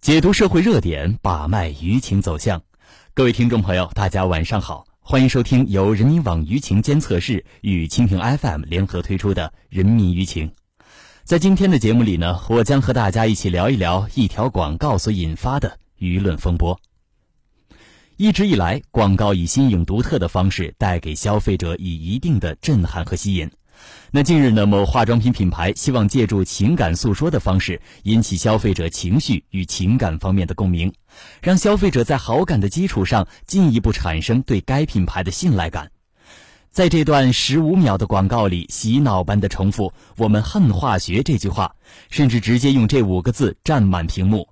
解读社会热点，把脉舆情走向。各位听众朋友，大家晚上好，欢迎收听由人民网舆情监测室与蜻蜓 FM 联合推出的《人民舆情》。在今天的节目里呢，我将和大家一起聊一聊一条广告所引发的舆论风波。一直以来，广告以新颖独特的方式带给消费者以一定的震撼和吸引。那近日呢，某化妆品品牌希望借助情感诉说的方式，引起消费者情绪与情感方面的共鸣，让消费者在好感的基础上进一步产生对该品牌的信赖感。在这段十五秒的广告里，洗脑般的重复“我们恨化学”这句话，甚至直接用这五个字占满屏幕。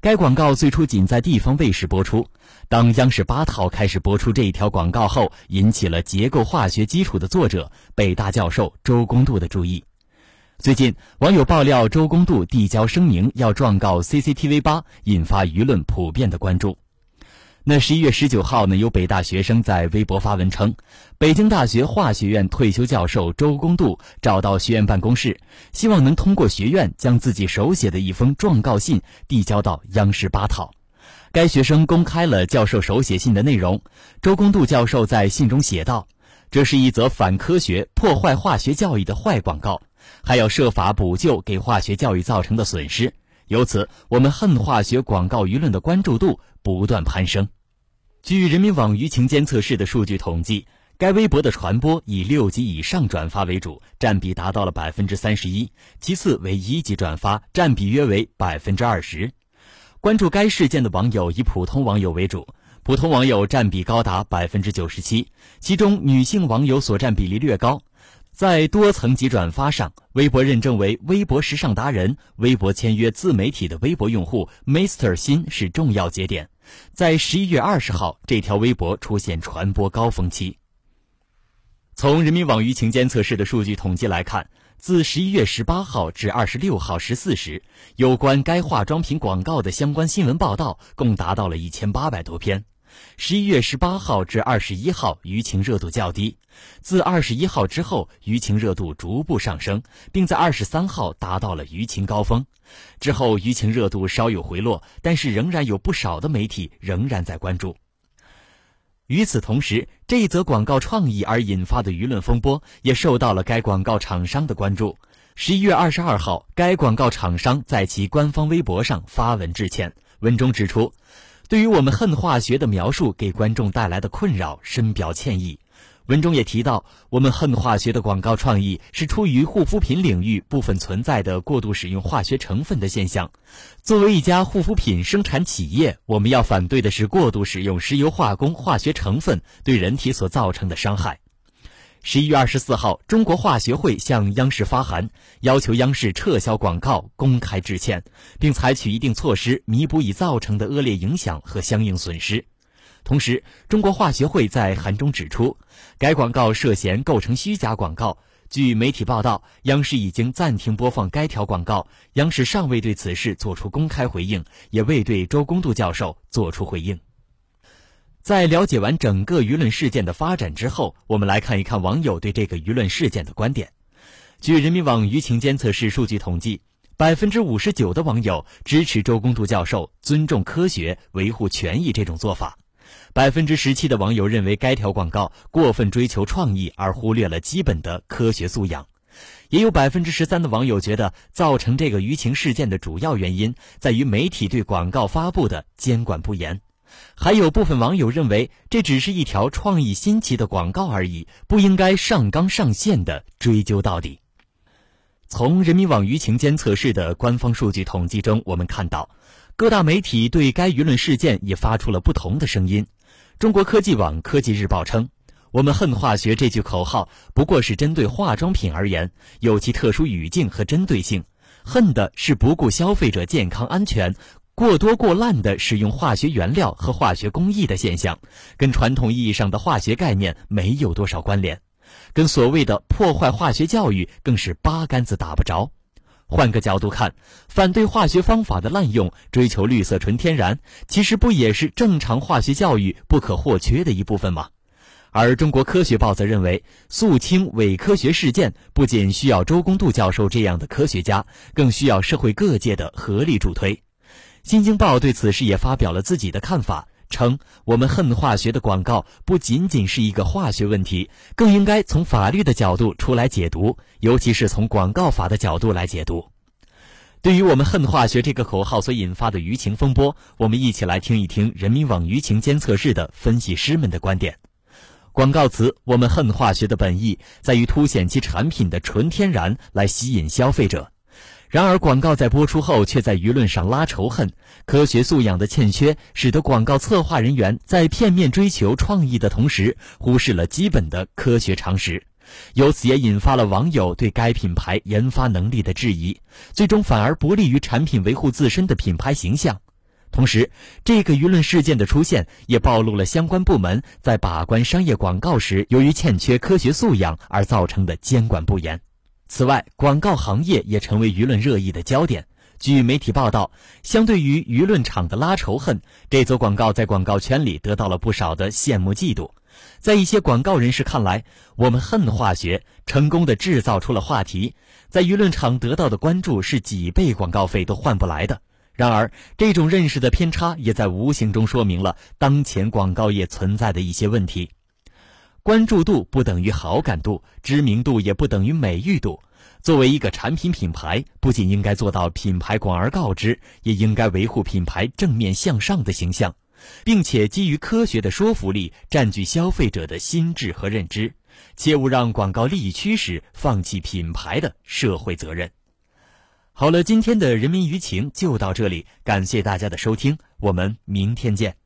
该广告最初仅在地方卫视播出，当央视八套开始播出这一条广告后，引起了结构化学基础的作者北大教授周公度的注意。最近，网友爆料周公度递交声明要状告 CCTV 八，引发舆论普遍的关注。那十一月十九号呢，有北大学生在微博发文称，北京大学化学院退休教授周公度找到学院办公室，希望能通过学院将自己手写的一封状告信递交到央视八套。该学生公开了教授手写信的内容。周公度教授在信中写道：“这是一则反科学、破坏化学教育的坏广告，还要设法补救给化学教育造成的损失。”由此，我们恨化学广告舆论的关注度不断攀升。据人民网舆情监测室的数据统计，该微博的传播以六级以上转发为主，占比达到了百分之三十一；其次为一级转发，占比约为百分之二十。关注该事件的网友以普通网友为主，普通网友占比高达百分之九十七，其中女性网友所占比例略高。在多层级转发上，微博认证为微博时尚达人、微博签约自媒体的微博用户 Mr 新是重要节点。在十一月二十号，这条微博出现传播高峰期。从人民网舆情监测室的数据统计来看，自十一月十八号至二十六号十四时，有关该化妆品广告的相关新闻报道共达到了一千八百多篇。十一月十八号至二十一号，舆情热度较低；自二十一号之后，舆情热度逐步上升，并在二十三号达到了舆情高峰。之后，舆情热度稍有回落，但是仍然有不少的媒体仍然在关注。与此同时，这一则广告创意而引发的舆论风波也受到了该广告厂商的关注。十一月二十二号，该广告厂商在其官方微博上发文致歉，文中指出。对于我们恨化学的描述给观众带来的困扰，深表歉意。文中也提到，我们恨化学的广告创意是出于护肤品领域部分存在的过度使用化学成分的现象。作为一家护肤品生产企业，我们要反对的是过度使用石油化工化学成分对人体所造成的伤害。十一月二十四号，中国化学会向央视发函，要求央视撤销广告，公开致歉，并采取一定措施弥补已造成的恶劣影响和相应损失。同时，中国化学会在函中指出，该广告涉嫌构成虚假广告。据媒体报道，央视已经暂停播放该条广告，央视尚未对此事作出公开回应，也未对周公度教授作出回应。在了解完整个舆论事件的发展之后，我们来看一看网友对这个舆论事件的观点。据人民网舆情监测室数据统计，百分之五十九的网友支持周公度教授尊重科学、维护权益这种做法；百分之十七的网友认为该条广告过分追求创意而忽略了基本的科学素养；也有百分之十三的网友觉得，造成这个舆情事件的主要原因在于媒体对广告发布的监管不严。还有部分网友认为，这只是一条创意新奇的广告而已，不应该上纲上线的追究到底。从人民网舆情监测室的官方数据统计中，我们看到，各大媒体对该舆论事件也发出了不同的声音。中国科技网、科技日报称：“我们恨化学这句口号不过是针对化妆品而言，有其特殊语境和针对性，恨的是不顾消费者健康安全。”过多过滥的使用化学原料和化学工艺的现象，跟传统意义上的化学概念没有多少关联，跟所谓的破坏化学教育更是八竿子打不着。换个角度看，反对化学方法的滥用，追求绿色纯天然，其实不也是正常化学教育不可或缺的一部分吗？而中国科学报则认为，肃清伪科学事件不仅需要周公度教授这样的科学家，更需要社会各界的合力助推。新京报对此事也发表了自己的看法，称我们恨化学的广告不仅仅是一个化学问题，更应该从法律的角度出来解读，尤其是从广告法的角度来解读。对于我们恨化学这个口号所引发的舆情风波，我们一起来听一听人民网舆情监测室的分析师们的观点。广告词“我们恨化学”的本意在于凸显其产品的纯天然，来吸引消费者。然而，广告在播出后却在舆论上拉仇恨，科学素养的欠缺使得广告策划人员在片面追求创意的同时，忽视了基本的科学常识，由此也引发了网友对该品牌研发能力的质疑，最终反而不利于产品维护自身的品牌形象。同时，这个舆论事件的出现也暴露了相关部门在把关商业广告时，由于欠缺科学素养而造成的监管不严。此外，广告行业也成为舆论热议的焦点。据媒体报道，相对于舆论场的拉仇恨，这则广告在广告圈里得到了不少的羡慕嫉妒。在一些广告人士看来，我们恨化学，成功的制造出了话题，在舆论场得到的关注是几倍广告费都换不来的。然而，这种认识的偏差也在无形中说明了当前广告业存在的一些问题。关注度不等于好感度，知名度也不等于美誉度。作为一个产品品牌，不仅应该做到品牌广而告之，也应该维护品牌正面向上的形象，并且基于科学的说服力占据消费者的心智和认知，切勿让广告利益驱使放弃品牌的社会责任。好了，今天的人民舆情就到这里，感谢大家的收听，我们明天见。